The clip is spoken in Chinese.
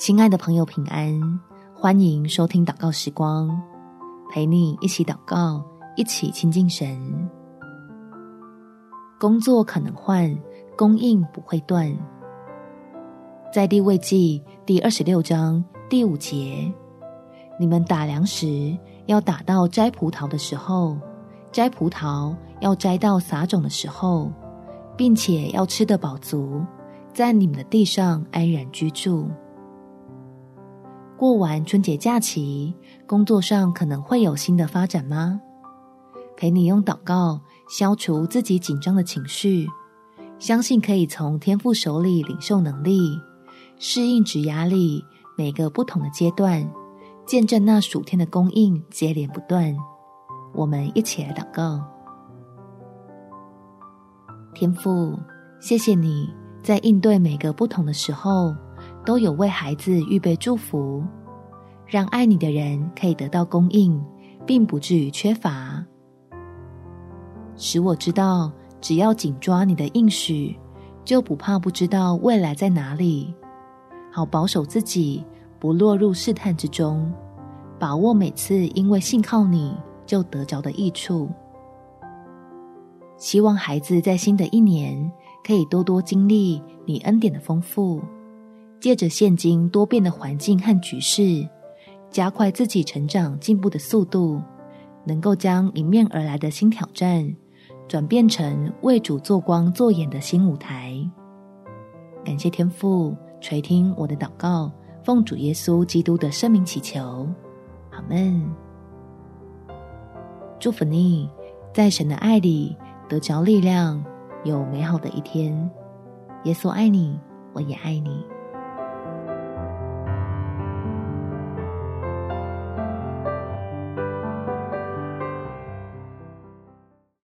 亲爱的朋友，平安！欢迎收听祷告时光，陪你一起祷告，一起亲近神。工作可能换，供应不会断。在地未记第二十六章第五节，你们打粮时要打到摘葡萄的时候，摘葡萄要摘到撒种的时候，并且要吃得饱足，在你们的地上安然居住。过完春节假期，工作上可能会有新的发展吗？陪你用祷告消除自己紧张的情绪，相信可以从天父手里领受能力，适应职压力每个不同的阶段，见证那暑天的供应接连不断。我们一起来祷告。天父，谢谢你在应对每个不同的时候，都有为孩子预备祝福，让爱你的人可以得到供应，并不至于缺乏。使我知道，只要紧抓你的应许，就不怕不知道未来在哪里，好保守自己不落入试探之中，把握每次因为信靠你就得着的益处。希望孩子在新的一年可以多多经历你恩典的丰富。借着现今多变的环境和局势，加快自己成长进步的速度，能够将迎面而来的新挑战，转变成为主做光做眼的新舞台。感谢天父垂听我的祷告，奉主耶稣基督的圣名祈求，阿门。祝福你，在神的爱里得着力量，有美好的一天。耶稣爱你，我也爱你。